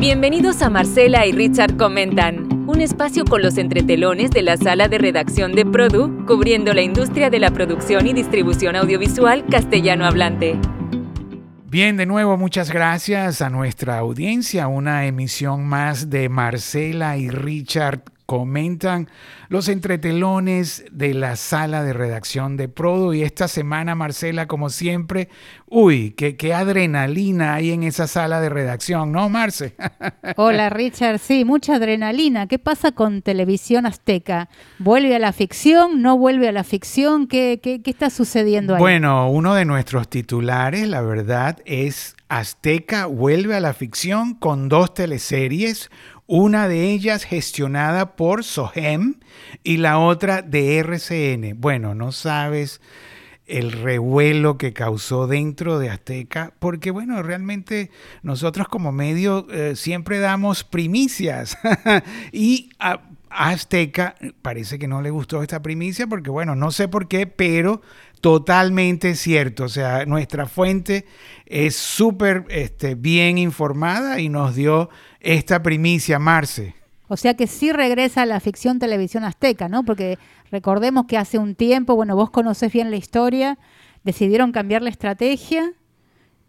Bienvenidos a Marcela y Richard Comentan, un espacio con los entretelones de la sala de redacción de Produ, cubriendo la industria de la producción y distribución audiovisual castellano hablante. Bien, de nuevo muchas gracias a nuestra audiencia, una emisión más de Marcela y Richard comentan los entretelones de la sala de redacción de Prodo. Y esta semana, Marcela, como siempre, uy, qué, qué adrenalina hay en esa sala de redacción, ¿no, Marce? Hola, Richard. Sí, mucha adrenalina. ¿Qué pasa con Televisión Azteca? ¿Vuelve a la ficción? ¿No vuelve a la ficción? ¿Qué, qué, qué está sucediendo ahí? Bueno, uno de nuestros titulares, la verdad, es Azteca vuelve a la ficción con dos teleseries una de ellas gestionada por SOGEM y la otra de RCN. Bueno, no sabes el revuelo que causó dentro de Azteca, porque bueno, realmente nosotros como medio eh, siempre damos primicias y a, Azteca parece que no le gustó esta primicia porque bueno, no sé por qué, pero totalmente cierto, o sea, nuestra fuente es súper este, bien informada y nos dio esta primicia, Marce. O sea que sí regresa a la ficción televisión azteca, ¿no? Porque recordemos que hace un tiempo, bueno, vos conocés bien la historia, decidieron cambiar la estrategia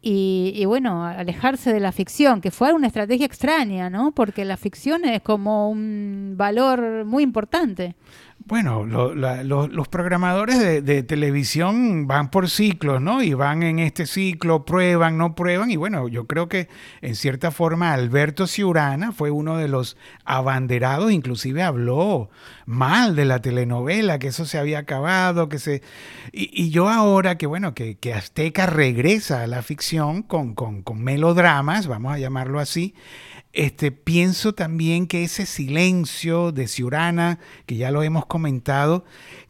y, y, bueno, alejarse de la ficción, que fue una estrategia extraña, ¿no? Porque la ficción es como un valor muy importante. Bueno, los programadores de, televisión van por ciclos, ¿no? Y van en este ciclo, prueban, no prueban. Y bueno, yo creo que en cierta forma Alberto Ciurana fue uno de los abanderados, inclusive habló mal de la telenovela, que eso se había acabado, que se... Y, yo ahora que, bueno, que, que, Azteca regresa a la ficción con, con, con melodramas, vamos a llamarlo así, este, pienso también que ese silencio de Ciurana, que ya lo hemos comentado,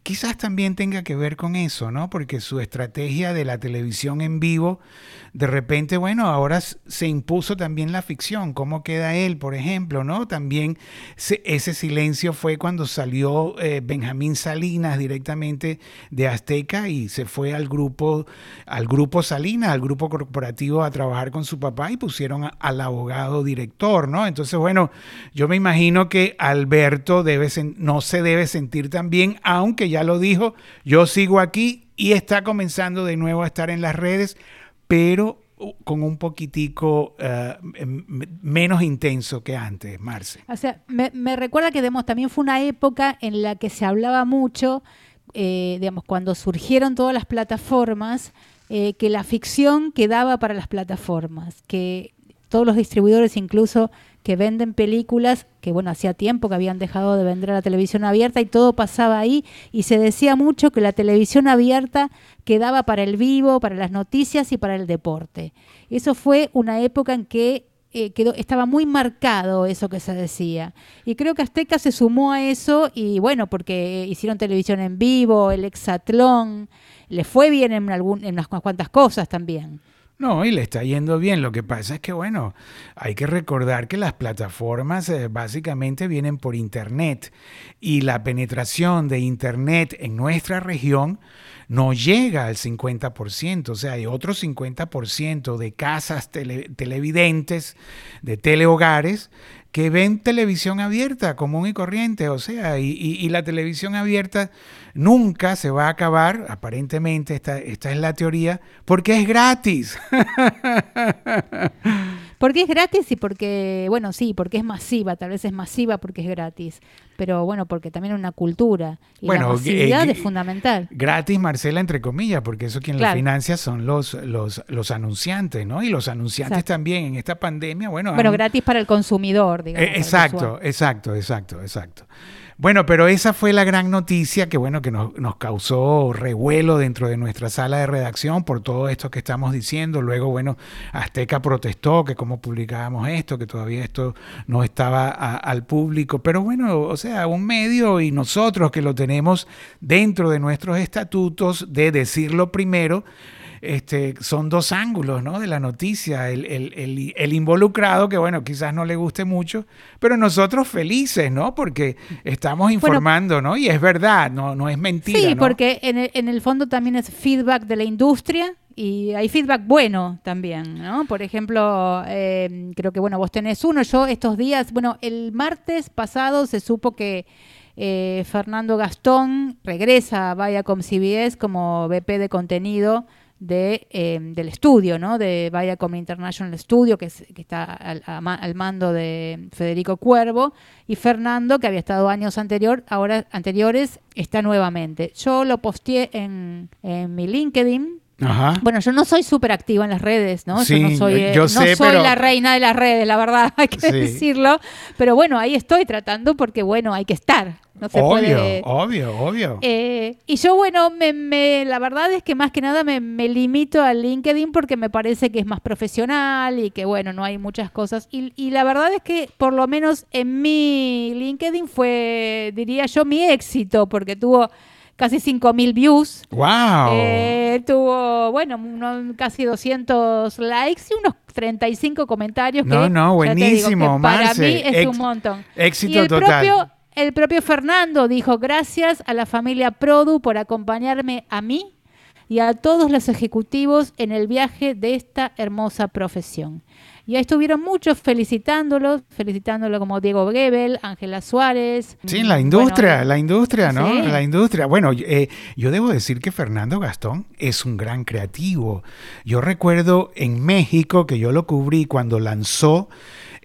quizás también tenga que ver con eso, ¿no? Porque su estrategia de la televisión en vivo, de repente, bueno, ahora se impuso también la ficción. ¿Cómo queda él, por ejemplo, no? También ese silencio fue cuando salió eh, Benjamín Salinas directamente de Azteca y se fue al grupo, al grupo Salinas, al grupo corporativo a trabajar con su papá y pusieron al abogado director, ¿no? Entonces, bueno, yo me imagino que Alberto debe, no se debe sentir tan bien, aunque ya lo dijo, yo sigo aquí y está comenzando de nuevo a estar en las redes, pero con un poquitico eh, menos intenso que antes, Marce. O sea, me, recuerda que digamos, también fue una época en la que se hablaba mucho, eh, digamos, cuando surgieron todas las plataformas, eh, que la ficción quedaba para las plataformas, que todos los distribuidores incluso que venden películas que bueno, hacía tiempo que habían dejado de vender a la televisión abierta y todo pasaba ahí y se decía mucho que la televisión abierta quedaba para el vivo, para las noticias y para el deporte. Eso fue una época en que eh, quedó, estaba muy marcado eso que se decía. Y creo que Azteca se sumó a eso y bueno, porque hicieron televisión en vivo, el exatlón, le fue bien en, algún, en unas cuantas cosas también. No, y le está yendo bien. Lo que pasa es que, bueno, hay que recordar que las plataformas eh, básicamente vienen por Internet y la penetración de Internet en nuestra región no llega al 50%, o sea, hay otro 50% de casas televidentes, de telehogares, que ven televisión abierta, común y corriente, o sea, y, la televisión abierta nunca se va a acabar, aparentemente esta, esta es la teoría, porque es gratis. Porque es gratis y porque, bueno, sí, porque es masiva, tal vez es masiva porque es gratis, pero bueno, porque también es una cultura y la masividad eh, es fundamental. Gratis, Marcela, entre comillas, porque eso quien lo financia son los, los, los anunciantes, ¿no? Y los anunciantes también en esta pandemia, bueno... Bueno, gratis para el consumidor, digamos. exacto, exacto, exacto, exacto. Bueno, pero esa fue la gran noticia que, bueno, que nos, causó revuelo dentro de nuestra sala de redacción por todo esto que estamos diciendo. Luego, bueno, Azteca protestó que cómo publicábamos esto, que todavía esto no estaba al público. Pero bueno, o sea, un medio y nosotros que lo tenemos dentro de nuestros estatutos de decirlo primero, este, son dos ángulos ¿no? de la noticia. El, el, el, involucrado, que bueno, quizás no le guste mucho, pero nosotros felices, ¿no? Porque estamos informando, ¿no? Y es verdad, no, no es mentira. Sí, porque en el, en el fondo también es feedback de la industria y hay feedback bueno también, ¿no? Por ejemplo, eh, creo que, bueno, vos tenés uno, yo estos días, bueno, el martes pasado se supo que eh, Fernando Gastón regresa a Viacom CBS como VP de contenido de, eh, del estudio, ¿no? De Viacom International Studio, que, que está al, mando de Federico Cuervo, y Fernando, que había estado años ahora, anteriores, está nuevamente. Yo lo posteé en mi LinkedIn, Ajá. Bueno, yo no soy súper activa en las redes, ¿no? Sí, yo no soy, eh, yo no sé, soy pero... la reina de las redes, la verdad, hay que sí. decirlo. Pero bueno, ahí estoy tratando porque, bueno, hay que estar. No se obvio, puede... obvio, obvio. Eh, y yo, bueno, me, me, la verdad es que más que nada me, me, limito al LinkedIn porque me parece que es más profesional y que, bueno, no hay muchas cosas. Y, y la verdad es que, por lo menos en mi LinkedIn fue, diría yo, mi éxito, porque tuvo casi 5.000 views. ¡Wow! Eh, tuvo, bueno, unos, casi 200 likes y unos 35 comentarios. No, que, no, buenísimo, digo, Para Marce. mí es Ex un montón. Éxito y el total. Propio, el propio Fernando dijo, gracias a la familia Produ por acompañarme a mí y a todos los ejecutivos en el viaje de esta hermosa profesión. Y ahí estuvieron muchos felicitándolos, felicitándolo como Diego Gebel, Ángela Suárez. Sí, la industria, bueno, la industria, ¿no? Sí. La industria. Bueno, eh, yo debo decir que Fernando Gastón es un gran creativo. Yo recuerdo en México que yo lo cubrí cuando lanzó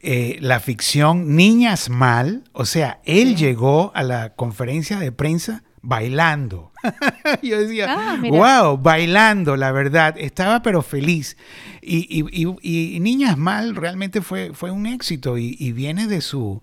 eh, la ficción Niñas Mal. O sea, él sí. llegó a la conferencia de prensa bailando. Yo decía, Ah, wow, bailando, la verdad. Estaba pero feliz. Y, y, y, y Niñas Mal realmente fue, fue un éxito y, viene de su,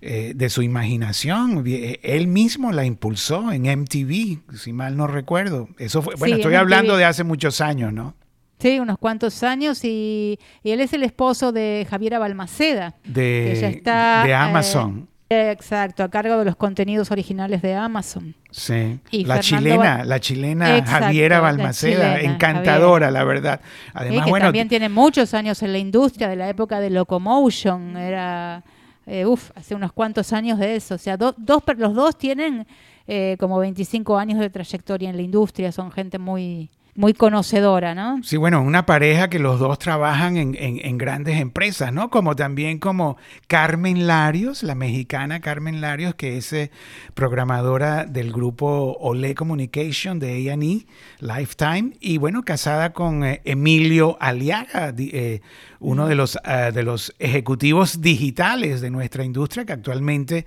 eh, de su imaginación. Él mismo la impulsó en MTV, si mal no recuerdo. Eso fue, bueno, Sí, estoy hablando MTV. de hace muchos años, ¿no? Sí, unos cuantos años y, él es el esposo de Javiera Balmaceda. que De, está, de eh, Amazon. Exacto, a cargo de los contenidos originales de Amazon. Sí, Y la chilena, la chilena Exacto, Javiera la Balmaceda, chilena, encantadora, la verdad. Sí, Además, que bueno, también tiene muchos años en la industria, de la época de Locomotion, era, eh, uff, hace unos cuantos años de eso. O sea, do- dos, los dos tienen eh, como 25 años de trayectoria en la industria, son gente muy, muy conocedora, ¿no? Sí, bueno, una pareja que los dos trabajan en, en- en grandes empresas, ¿no? Como también como Carmen Larios, la mexicana Carmen Larios, que es eh, programadora del grupo Olé Communication de A&E, Lifetime, y bueno, casada con eh, Emilio Aliaga, eh, uno de los, ah, de los ejecutivos digitales de nuestra industria, que actualmente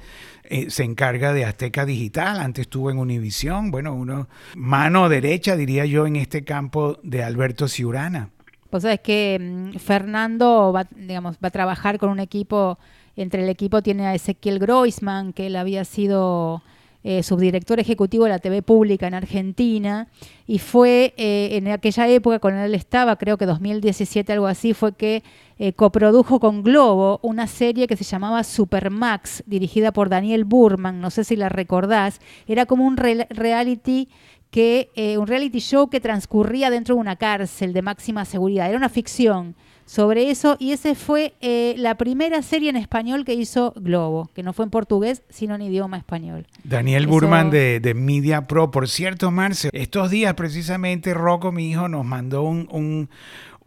eh, se encarga de Azteca Digital, antes estuvo en Univisión, bueno, uno mano derecha, diría yo, en este campo de Alberto Ciurana. Vos sabés que mm, Fernando va, digamos, va a trabajar con un equipo, entre el equipo tiene a Ezequiel Groisman, que él había sido eh, subdirector ejecutivo de la TV pública en Argentina, y fue eh, en aquella época, cuando él estaba, creo que 2017, algo así, fue que eh, coprodujo con Globo una serie que se llamaba Supermax, dirigida por Daniel Burman, no sé si la recordás, era como un re- reality que un reality show que transcurría dentro de una cárcel de máxima seguridad. Era una ficción sobre eso y ese fue eh, la primera serie en español que hizo Globo, que no fue en portugués, sino en idioma español. Daniel Eso- Burman de, de Media Pro. Por cierto, Marce, estos días precisamente Rocco, mi hijo, nos mandó un, un,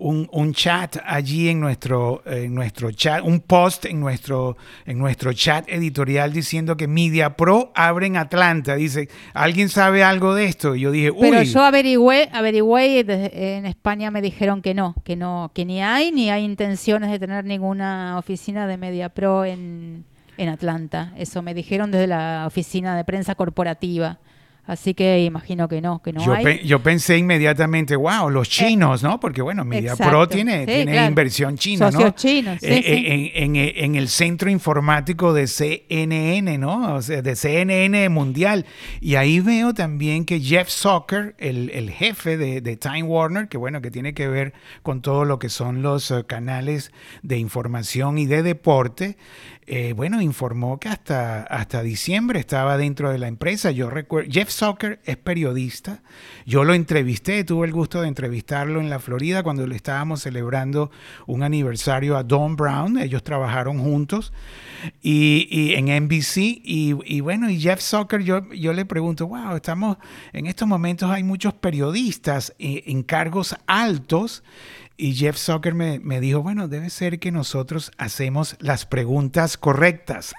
un- un chat allí en nuestro, en nuestro chat, un post en nuestro, en nuestro chat editorial diciendo que Media Pro abre en Atlanta. Dice, ¿alguien sabe algo de esto? Y yo dije, uy. Pero yo averigüé, averigüé y en España me dijeron que no, que no, que ni hay ni hay intenciones de tener ninguna oficina de Media Pro en, en Atlanta. Eso me dijeron desde la oficina de prensa corporativa. Así que imagino que no, que no yo, hay. pe- yo pensé inmediatamente, wow, los chinos, ¿no? Porque bueno, Media Pro exacto. tiene, Sí, tiene claro. inversión china, Socios ¿no? chinos, sí, Eh, sí. eh, En, en- en el centro informático de CNN, ¿no? O sea, de CNN Mundial. Y ahí veo también que Jeff Zucker, el, el jefe de, de Time Warner, que bueno, que tiene que ver con todo lo que son los eh, canales de información y de deporte, eh, bueno, informó que hasta, hasta diciembre estaba dentro de la empresa. Yo recuerdo, Jeff Zucker es periodista. Yo lo entrevisté, tuve el gusto de entrevistarlo en la Florida cuando le estábamos celebrando un aniversario a Don Brown. Ellos trabajaron juntos y, en NBC. Y, bueno, y Jeff Zucker, yo, yo le pregunto, wow, estamos en estos momentos hay muchos periodistas eh, en cargos altos y Jeff Zucker me, dijo, bueno, debe ser que nosotros hacemos las preguntas correctas.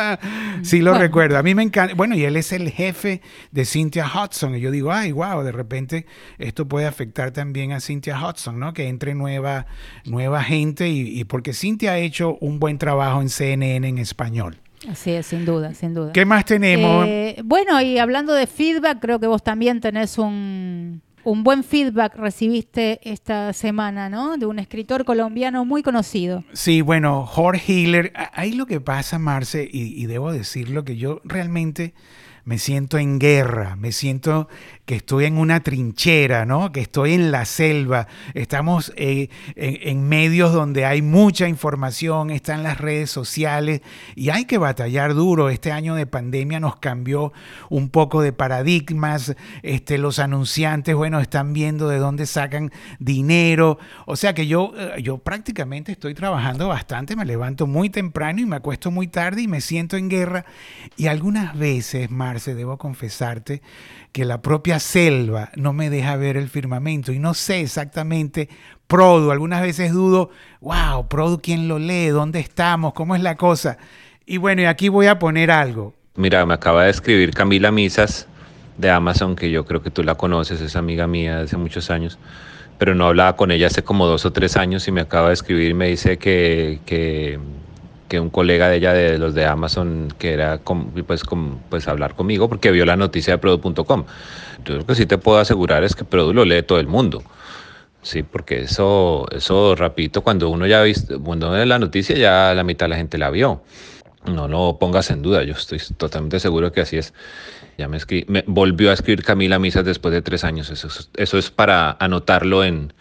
sí lo recuerdo. A mí me encanta. Bueno, y él es el jefe de Cynthia Hudson. Y yo digo, ay, wow, de repente esto puede afectar también a Cynthia Hudson, ¿no? Que entre nueva, nueva gente y, porque Cynthia ha hecho un buen trabajo en CNN en español. Así es, sin duda, sin duda. ¿Qué más tenemos? Eh, bueno, y hablando de feedback, creo que vos también tenés un, un buen feedback recibiste esta semana, ¿no? De un escritor colombiano muy conocido. Sí, bueno, Jorge Hiller. Ahí lo que pasa, Marce, y, y debo decirlo, que yo realmente me siento en guerra, me siento que estoy en una trinchera, ¿no? que estoy en la selva, estamos eh, en, medios donde hay mucha información, están las redes sociales y hay que batallar duro. Este año de pandemia nos cambió un poco de paradigmas, este, los anunciantes, bueno, están viendo de dónde sacan dinero, o sea que yo, eh, yo prácticamente estoy trabajando bastante, me levanto muy temprano y me acuesto muy tarde y me siento en guerra y algunas veces, Marce, debo confesarte, que la propia selva no me deja ver el firmamento y no sé exactamente Produ. Algunas veces dudo, wow, Produ, ¿quién lo lee? ¿Dónde estamos? ¿Cómo es la cosa? Y bueno, y aquí voy a poner algo. Mira, me acaba de escribir Camila Misas de Amazon, que yo creo que tú la conoces, es amiga mía de hace muchos años, pero no hablaba con ella hace como dos o tres años y me acaba de escribir y me dice que, que que un colega de ella de los de Amazon que era pues, pues hablar conmigo porque vio la noticia de Produ.com. Yo lo que sí te puedo asegurar es que Produ lo lee todo el mundo. Sí, porque eso, eso rapidito, cuando uno ya visto, cuando ve la noticia, ya la mitad de la gente la vio. No lo pongas en duda, yo estoy totalmente seguro que así es. Ya me, me volvió a escribir Camila Misas después de tres años. Eso, eso es para anotarlo en,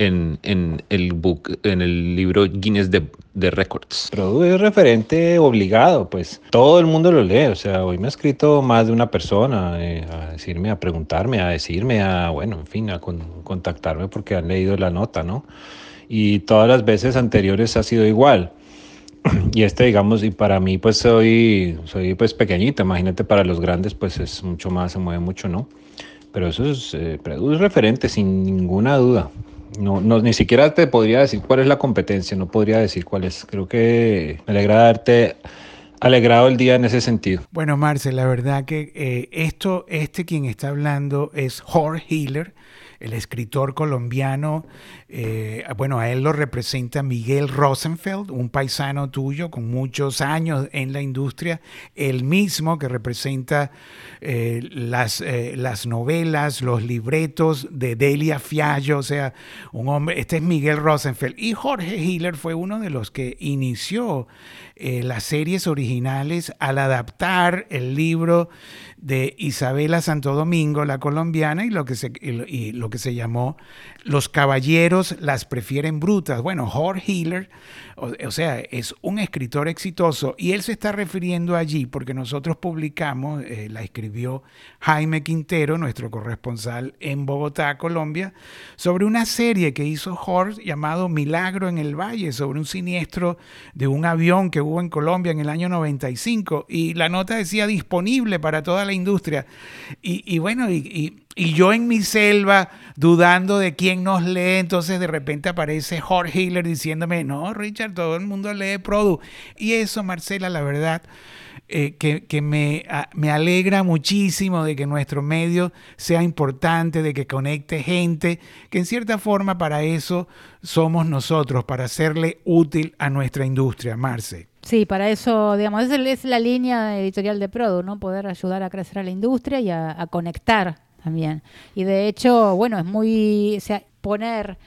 en, el book, en el libro Guinness de, de Records. Produ es referente obligado, pues todo el mundo lo lee. O sea, hoy me ha escrito más de una persona eh, a decirme, a preguntarme, a decirme, a, bueno, en fin, a contactarme porque han leído la nota, ¿no? Y todas las veces anteriores ha sido igual. Y este, digamos, y para mí, pues soy, soy pues pequeñito. Imagínate, para los grandes, pues es mucho más, se mueve mucho, ¿no? Pero eso es, eh, es referente, sin ninguna duda. No, no, ni siquiera te podría decir cuál es la competencia, no podría decir cuál es. Creo que me alegra darte alegrado el día en ese sentido. Bueno, Marcel, la verdad que eh, esto, este quien está hablando es Jorge Hiller, el escritor colombiano, eh, bueno, a él lo representa Miguel Rosenfeld, un paisano tuyo con muchos años en la industria, el mismo que representa eh, las, eh, las novelas, los libretos de Delia Fiallo, o sea, un hombre, este es Miguel Rosenfeld. Y Jorge Hiller fue uno de los que inició las series originales al adaptar el libro de Isabela Santo Domingo, la colombiana, y lo que se, y lo que se llamó Los Caballeros las prefieren brutas. Bueno, Jorge Hiller o, sea, es un escritor exitoso y él se está refiriendo allí porque nosotros publicamos, eh, la escribió Jaime Quintero, nuestro corresponsal en Bogotá, Colombia, sobre una serie que hizo Jorge llamado Milagro en el Valle, sobre un siniestro de un avión que hubo en Colombia en el año 95 y la nota decía disponible para toda la industria. Y, bueno, y yo en mi selva, dudando de quién nos lee, entonces de repente aparece Jorge Hiller diciéndome, no, Richard, todo el mundo lee Produ. Y eso, Marcela, la verdad, eh, que, me, me, alegra muchísimo de que nuestro medio sea importante, de que conecte gente, que en cierta forma para eso somos nosotros, para hacerle útil a nuestra industria, Marce. Sí, para eso, digamos, es, es la línea editorial de Produ, ¿no? Poder ayudar a crecer a la industria y a conectar también. Y de hecho, bueno, es muy, o sea, poner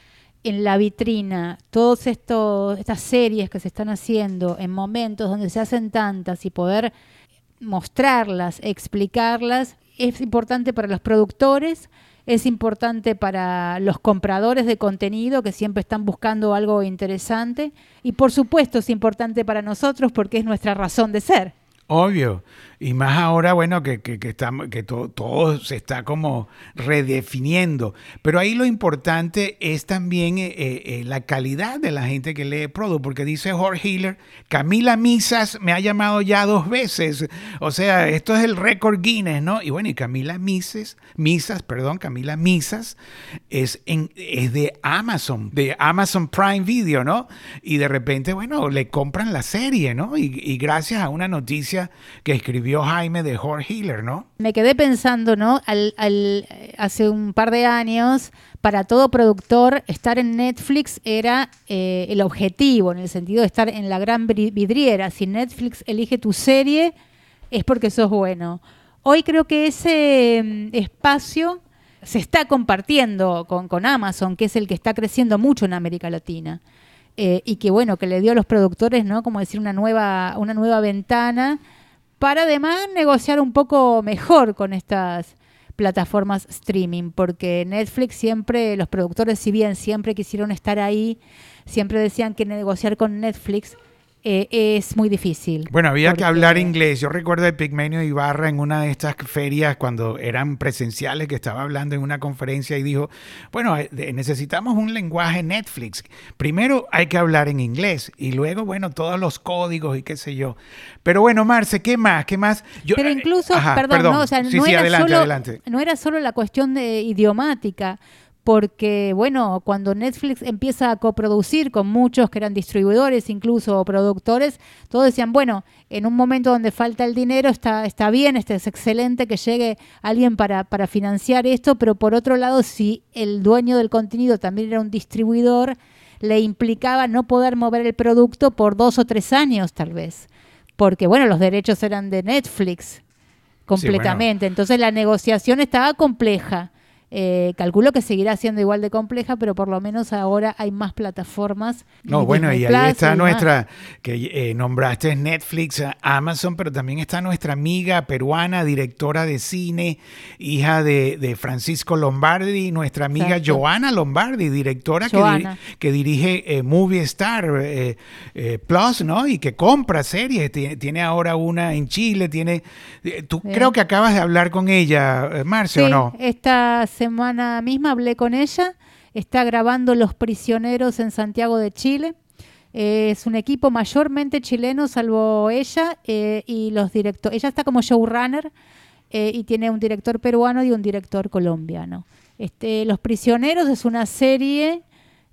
en la vitrina todas estas series que se están haciendo en momentos donde se hacen tantas y poder mostrarlas, explicarlas, es importante para los productores, es importante para los compradores de contenido que siempre están buscando algo interesante y por supuesto es importante para nosotros porque es nuestra razón de ser. Obvio. Y más ahora, bueno, que, que, que, que todo, se está como redefiniendo. Pero ahí lo importante es también eh, eh, la calidad de la gente que lee Prodo, porque dice Jorge Hiller, Camila Misas me ha llamado ya dos veces. O sea, esto es el récord Guinness, ¿no? Y bueno, y Camila Misas, Misas, perdón, Camila Misas es, en, es de Amazon, de Amazon Prime Video, ¿no? Y de repente, bueno, le compran la serie, ¿no? Y gracias a una noticia que escribió Jaime de Jorge Hiller, ¿no? Me quedé pensando, ¿no? Hace un par de años, para todo productor, estar en Netflix era eh, el objetivo, en el sentido de estar en la gran vidriera. Si Netflix elige tu serie, es porque sos bueno. Hoy creo que ese mm, espacio se está compartiendo con, con, Amazon, que es el que está creciendo mucho en América Latina. Eh, y que bueno, que le dio a los productores, ¿no? Como decir, una nueva, una nueva ventana para además negociar un poco mejor con estas plataformas streaming, porque Netflix siempre, los productores, si bien siempre quisieron estar ahí, siempre decían que negociar con Netflix eh, es muy difícil. Bueno, había porque... que hablar inglés. Yo recuerdo de Pigmenio Ibarra en una de estas ferias cuando eran presenciales que estaba hablando en una conferencia y dijo, bueno, necesitamos un lenguaje Netflix. Primero hay que hablar en inglés y luego, bueno, todos los códigos y qué sé yo. Pero bueno, Marce, ¿qué más? ¿Qué más? Yo, Pero incluso, ajá, perdón, perdón, no, o sea, sí, no, sí, era adelante, solo, adelante. no era solo la cuestión de idiomática porque, bueno, cuando Netflix empieza a coproducir con muchos que eran distribuidores, incluso o productores, todos decían, bueno, en un momento donde falta el dinero está, está bien, este es excelente que llegue alguien para, para financiar esto, pero por otro lado, si el dueño del contenido también era un distribuidor, le implicaba no poder mover el producto por dos o tres años, tal vez. Porque, bueno, los derechos eran de Netflix completamente. Sí, bueno. Entonces la negociación estaba compleja. Eh, calculo que seguirá siendo igual de compleja, pero por lo menos ahora hay más plataformas. No, bueno, y ahí está nuestra, que eh, nombraste Netflix, Amazon, pero también está nuestra amiga peruana, directora de cine, hija de, de Francisco Lombardi, nuestra amiga Exacto. Joana Lombardi, directora Joana. Que, que, dirige eh, Movie Star eh, Plus, ¿no? Y que compra series, tiene, tiene, ahora una en Chile, tiene... Tú creo que acabas de hablar con ella, Marce, sí, ¿o no? Esta semana misma hablé con ella, está grabando Los Prisioneros en Santiago de Chile. Eh, es un equipo mayormente chileno, salvo ella eh, y los directores. Ella está como showrunner eh, y tiene un director peruano y un director colombiano. Este, los Prisioneros es una serie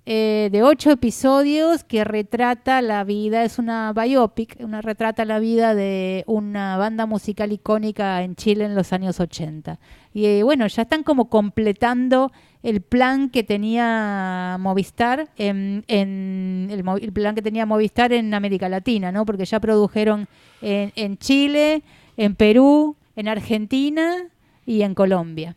eh, de ocho episodios que retrata la vida, es una biopic, una retrata la vida de una banda musical icónica en Chile en los años 80. Y eh, bueno, ya están como completando el plan que tenía Movistar en, en el, plan que tenía Movistar en América Latina, ¿no? Porque ya produjeron en, en Chile, en Perú, en Argentina y en Colombia.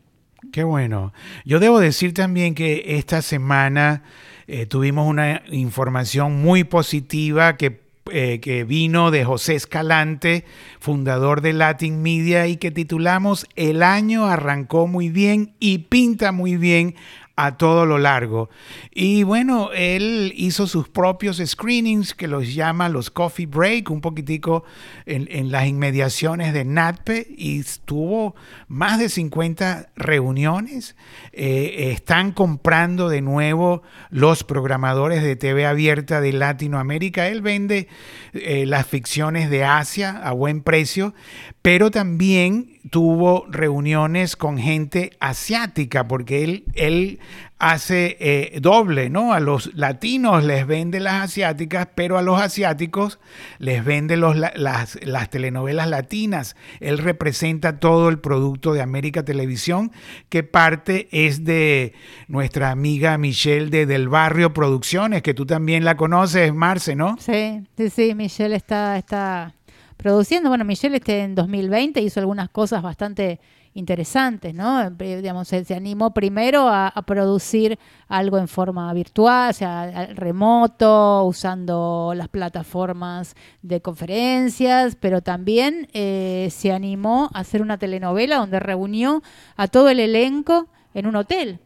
Qué bueno. Yo debo decir también que esta semana eh, tuvimos una información muy positiva que, eh, que, vino de José Escalante, fundador de Latin Media, y que titulamos El año arrancó muy bien y pinta muy bien a todo lo largo. Y bueno, él hizo sus propios screenings que los llama los Coffee Break, un poquitico en, en las inmediaciones de NATPE y tuvo más de 50 reuniones. Eh, están comprando de nuevo los programadores de TV abierta de Latinoamérica. Él vende eh, las ficciones de Asia a buen precio, pero también tuvo reuniones con gente asiática, porque él, él hace eh, doble, ¿no? A los latinos les vende las asiáticas, pero a los asiáticos les vende los, las, las telenovelas latinas. Él representa todo el producto de América Televisión, que parte es de nuestra amiga Michelle de Del Barrio Producciones, que tú también la conoces, Marce, ¿no? Sí, sí, sí, Michelle está... está produciendo. Bueno, Michelle este en 2020 hizo algunas cosas bastante interesantes, ¿no? Digamos, se, animó primero a, a, producir algo en forma virtual, o sea, remoto, usando las plataformas de conferencias, pero también eh, se animó a hacer una telenovela donde reunió a todo el elenco en un hotel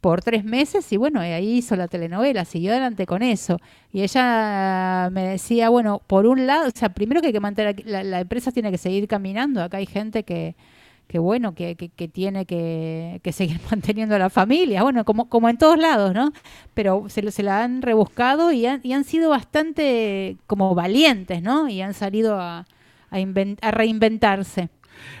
por tres meses y bueno, ahí hizo la telenovela, siguió adelante con eso. Y ella me decía, bueno, por un lado, o sea, primero que hay que mantener, la, la empresa tiene que seguir caminando, acá hay gente que, que bueno, que, tiene que, seguir manteniendo a la familia, bueno, como, como en todos lados, ¿no? Pero se, se la han rebuscado y han, y han sido bastante como valientes, ¿no? Y han salido a reinventarse.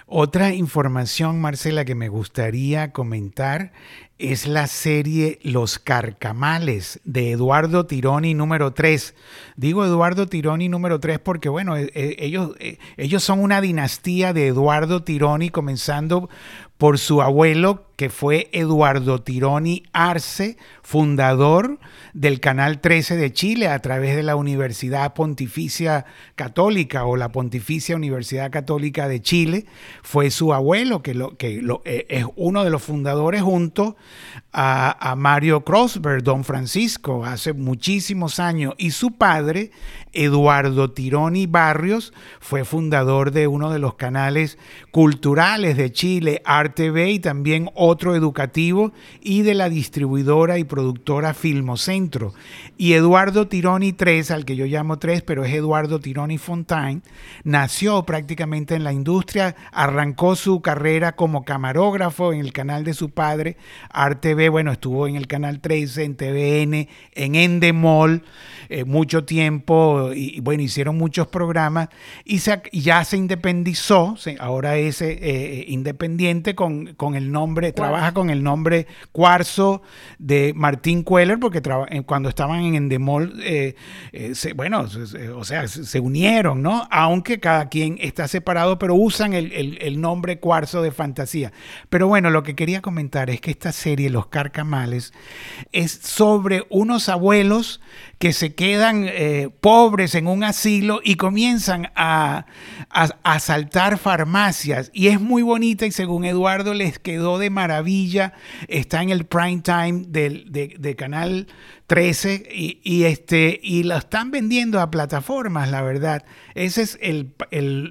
Otra información, Marcela, que me gustaría comentar es la serie Los Carcamales de Eduardo Tironi número 3. Digo Eduardo Tironi número 3 porque, bueno, e, e, ellos, e, ellos son una dinastía de Eduardo Tironi, comenzando por su abuelo, que fue Eduardo Tironi Arce, fundador del Canal 13 de Chile a través de la Universidad Pontificia Católica o la Pontificia Universidad Católica de Chile. Fue su abuelo, que, lo, que eh, es uno de los fundadores junto a, Mario Crosberg, don Francisco, hace muchísimos años, y su padre, Eduardo Tironi Barrios, fue fundador de uno de los canales culturales de Chile, RTV, y también otro educativo, y de la distribuidora y productora Filmocentro. Y Eduardo Tironi 3, al que yo llamo 3, pero es Eduardo Tironi Fontaine, nació prácticamente en la industria, arrancó su carrera como camarógrafo en el canal de su padre, RTV, bueno, estuvo en el canal 13, en TVN, en Endemol, eh, mucho tiempo, y, bueno, hicieron muchos programas, y, se, ya se independizó, ahora es eh, eh, independiente con, con, el nombre, trabaja con el nombre Cuarzo de Martín Queller, porque cuando estaban en Endemol, se, bueno, o sea, se unieron, ¿no? Aunque cada quien está separado, pero usan el, el, nombre Cuarzo de fantasía. Pero bueno, lo que quería comentar es que esta serie, Los Carcamales, es sobre unos abuelos que se quedan eh, pobres en un asilo y comienzan a, a, asaltar farmacias. Y es muy bonita y según Eduardo les quedó de maravilla. Está en el prime time del, de, Canal 13 y, este, y lo están vendiendo a plataformas, la verdad. Ese es el,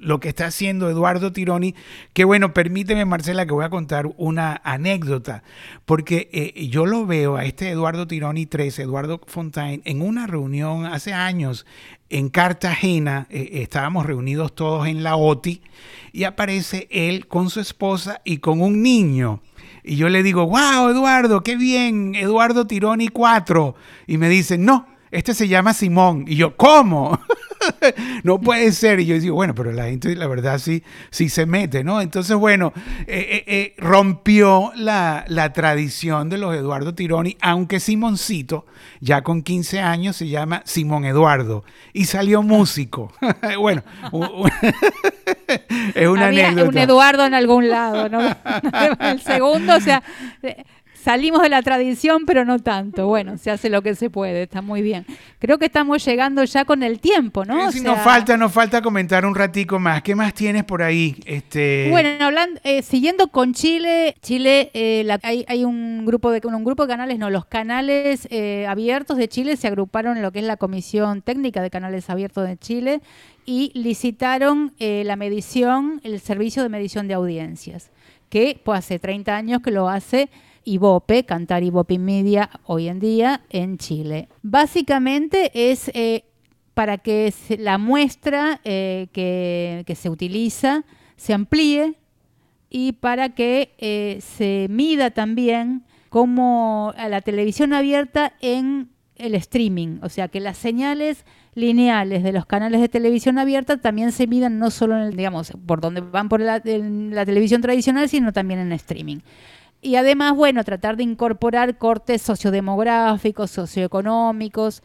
lo que está haciendo Eduardo Tironi. Que bueno, permíteme Marcela que voy a contar una anécdota, porque eh, yo lo veo a este Eduardo Tironi 13, Eduardo Fontaine, en una reunión hace años en Cartagena, eh, estábamos reunidos todos en la OTI y aparece él con su esposa y con un niño. Y yo le digo, wow, Eduardo, qué bien, Eduardo Tironi 4. Y me dice, no, este se llama Simón. Y yo, ¿cómo? no puede ser. Y yo digo, bueno, pero la gente, la verdad, sí, sí se mete, ¿no? Entonces, bueno, eh, eh, eh, rompió la, la, tradición de los Eduardo Tironi, aunque Simoncito, ya con 15 años, se llama Simón Eduardo y salió músico. bueno, es una Había anécdota. un Eduardo en algún lado, ¿no? El segundo, o sea salimos de la tradición, pero no tanto. Bueno, se hace lo que se puede, está muy bien. Creo que estamos llegando ya con el tiempo, ¿no? Sí, o sea, nos falta, nos falta comentar un ratico más. ¿Qué más tienes por ahí? Este... Bueno, hablando, eh, siguiendo con Chile, Chile eh, la, hay, hay, un grupo de un grupo de canales, no, los canales eh, abiertos de Chile se agruparon en lo que es la Comisión Técnica de Canales Abiertos de Chile y licitaron eh, la medición, el servicio de medición de audiencias, que pues hace 30 años que lo hace Ibope, Cantar Ibope Media hoy en día en Chile. Básicamente es eh, para que la muestra eh, que, se utiliza se amplíe y para que eh, se mida también como a la televisión abierta en el streaming, o sea que las señales lineales de los canales de televisión abierta también se midan no solo en el, digamos, por donde van por la, la televisión tradicional, sino también en streaming. Y además, bueno, tratar de incorporar cortes sociodemográficos, socioeconómicos.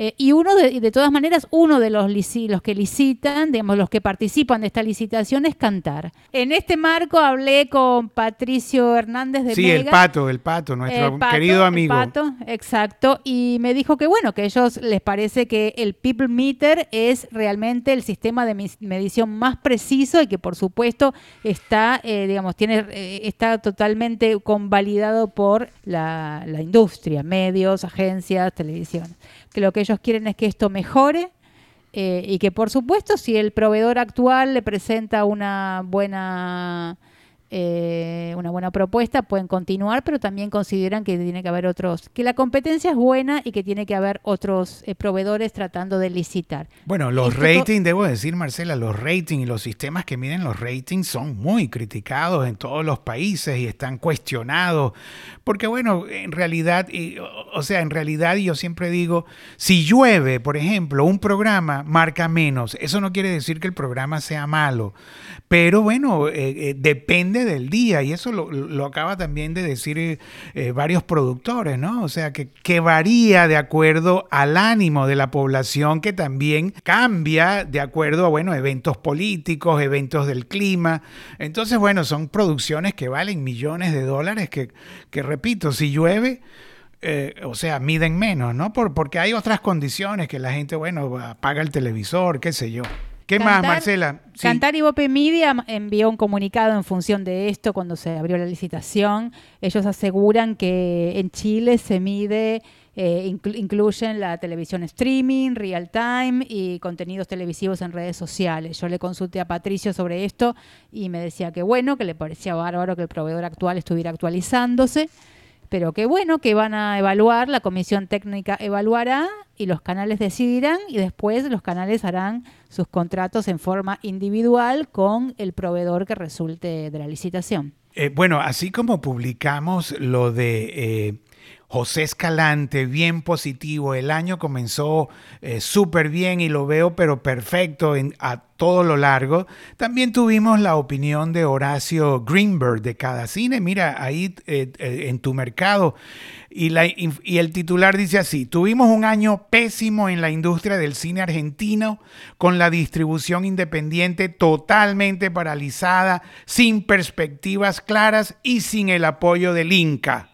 Eh, y uno, de, de, todas maneras, uno de los, los que licitan, digamos, los que participan de esta licitación es Cantar. En este marco hablé con Patricio Hernández de Sí, Mega, el pato, el pato, nuestro el pato, querido amigo. El pato, exacto. Y me dijo que, bueno, que a ellos les parece que el People Meter es realmente el sistema de medición más preciso y que, por supuesto, está, eh, digamos, tiene, eh, está totalmente convalidado por la, la industria, medios, agencias, televisión. Que lo que ellos quieren es que esto mejore eh, y que por supuesto si el proveedor actual le presenta una buena eh, una buena propuesta, pueden continuar, pero también consideran que tiene que haber otros, que la competencia es buena y que tiene que haber otros eh, proveedores tratando de licitar. Bueno, los ratings, debo decir, Marcela, los ratings y los sistemas que miden los ratings son muy criticados en todos los países y están cuestionados, porque bueno, en realidad, o sea, en realidad yo siempre digo, si llueve, por ejemplo, un programa marca menos, eso no quiere decir que el programa sea malo, pero bueno, eh, depende del día y eso lo, acaba también de decir eh, eh, varios productores, ¿no? O sea, que, varía de acuerdo al ánimo de la población que también cambia de acuerdo a, bueno, eventos políticos, eventos del clima. Entonces, bueno, son producciones que valen millones de dólares que, que repito, si llueve... Eh, o sea, miden menos, ¿no? Por, porque hay otras condiciones que la gente, bueno, apaga el televisor, qué sé yo. ¿Qué más, Marcela? Cantar y Bope Media envió un comunicado en función de esto cuando se abrió la licitación. Ellos aseguran que en Chile se mide, eh, incluyen la televisión streaming, real time y contenidos televisivos en redes sociales. Yo le consulté a Patricio sobre esto y me decía que bueno, que le parecía bárbaro que el proveedor actual estuviera actualizándose pero qué bueno que van a evaluar, la comisión técnica evaluará y los canales decidirán y después los canales harán sus contratos en forma individual con el proveedor que resulte de la licitación. Eh, bueno, así como publicamos lo de eh, José Escalante, bien positivo. El año comenzó eh, súper bien y lo veo, pero perfecto a todo lo largo. También tuvimos la opinión de Horacio Greenberg de cada cine. Mira, ahí eh, eh, en tu mercado. Y, y el titular dice así, tuvimos un año pésimo en la industria del cine argentino, con la distribución independiente totalmente paralizada, sin perspectivas claras y sin el apoyo del Inca.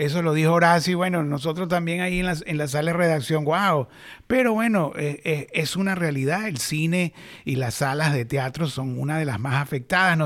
Eso lo dijo Horacio y bueno, nosotros también ahí en la, en la sala de redacción, wow. Pero bueno, eh, eh, es una realidad. El cine y las salas de teatro son una de las más afectadas.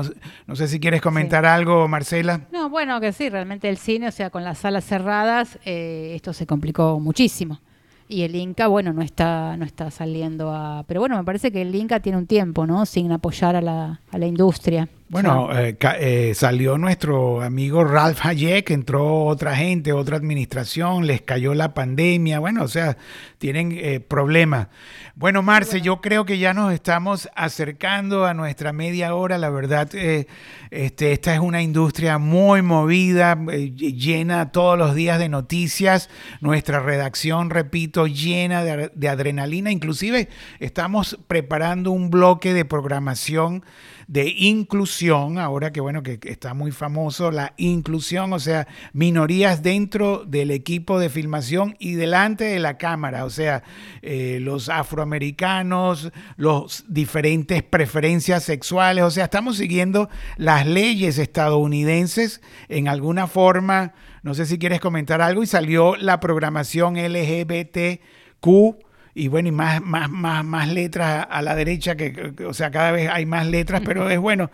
No, sé si quieres comentar algo, Marcela. No, bueno, que sí, realmente el cine, o sea, con las salas cerradas, eh, esto se complicó muchísimo. Y el Inca, bueno, no está, no está saliendo a... Pero bueno, me parece que el Inca tiene un tiempo, ¿no? Sin apoyar a la, a la industria. Bueno, eh, eh, salió nuestro amigo Ralph Hayek, entró otra gente, otra administración, les cayó la pandemia, bueno, o sea, tienen eh, problemas. Bueno, Marce, yo creo que ya nos estamos acercando a nuestra media hora, la verdad, este, esta es una industria muy movida, llena todos los días de noticias, nuestra redacción, repito, llena de, de adrenalina, inclusive estamos preparando un bloque de programación de inclusión, ahora que bueno, que está muy famoso la inclusión, o sea, minorías dentro del equipo de filmación y delante de la cámara, o sea, eh, los afroamericanos, los diferentes preferencias sexuales, o sea, estamos siguiendo las leyes estadounidenses en alguna forma, no sé si quieres comentar algo, y salió la programación LGBTQ y bueno, y más, más, más, más letras a la derecha, que, o sea, cada vez hay más letras, pero es bueno,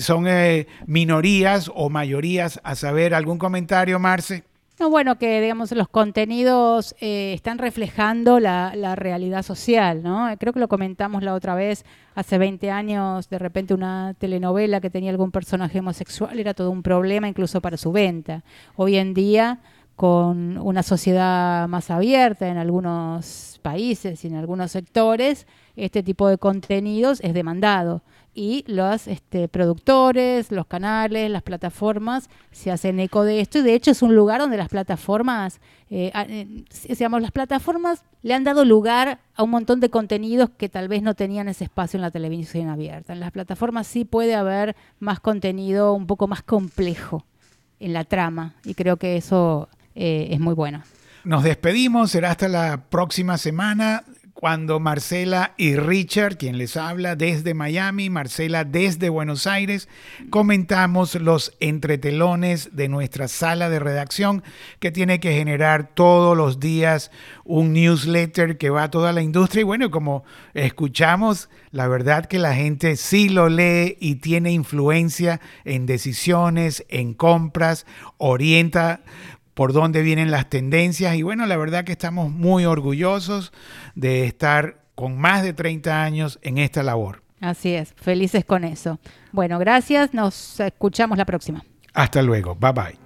son eh, minorías o mayorías, a saber, ¿algún comentario, Marce? No, bueno, que digamos los contenidos eh, están reflejando la, la, realidad social, ¿no? Creo que lo comentamos la otra vez, hace 20 años, de repente una telenovela que tenía algún personaje homosexual era todo un problema incluso para su venta. Hoy en día con una sociedad más abierta en algunos países y en algunos sectores, este tipo de contenidos es demandado. Y los este, productores, los canales, las plataformas se hacen eco de esto. Y de hecho es un lugar donde las plataformas, eh, eh, las plataformas le han dado lugar a un montón de contenidos que tal vez no tenían ese espacio en la televisión abierta. En las plataformas sí puede haber más contenido un poco más complejo en la trama. Y creo que eso eh, es muy bueno. Nos despedimos, será hasta la próxima semana cuando Marcela y Richard, quien les habla desde Miami, Marcela desde Buenos Aires, comentamos los entretelones de nuestra sala de redacción que tiene que generar todos los días un newsletter que va a toda la industria. Y bueno, como escuchamos, la verdad que la gente sí lo lee y tiene influencia en decisiones, en compras, orienta por dónde vienen las tendencias y bueno, la verdad que estamos muy orgullosos de estar con más de 30 años en esta labor. Así es, felices con eso. Bueno, gracias, nos escuchamos la próxima. Hasta luego, bye bye.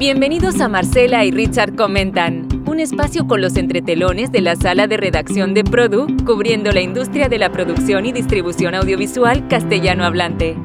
Bienvenidos a Marcela y Richard Comentan, un espacio con los entretelones de la sala de redacción de Produ, cubriendo la industria de la producción y distribución audiovisual castellano hablante.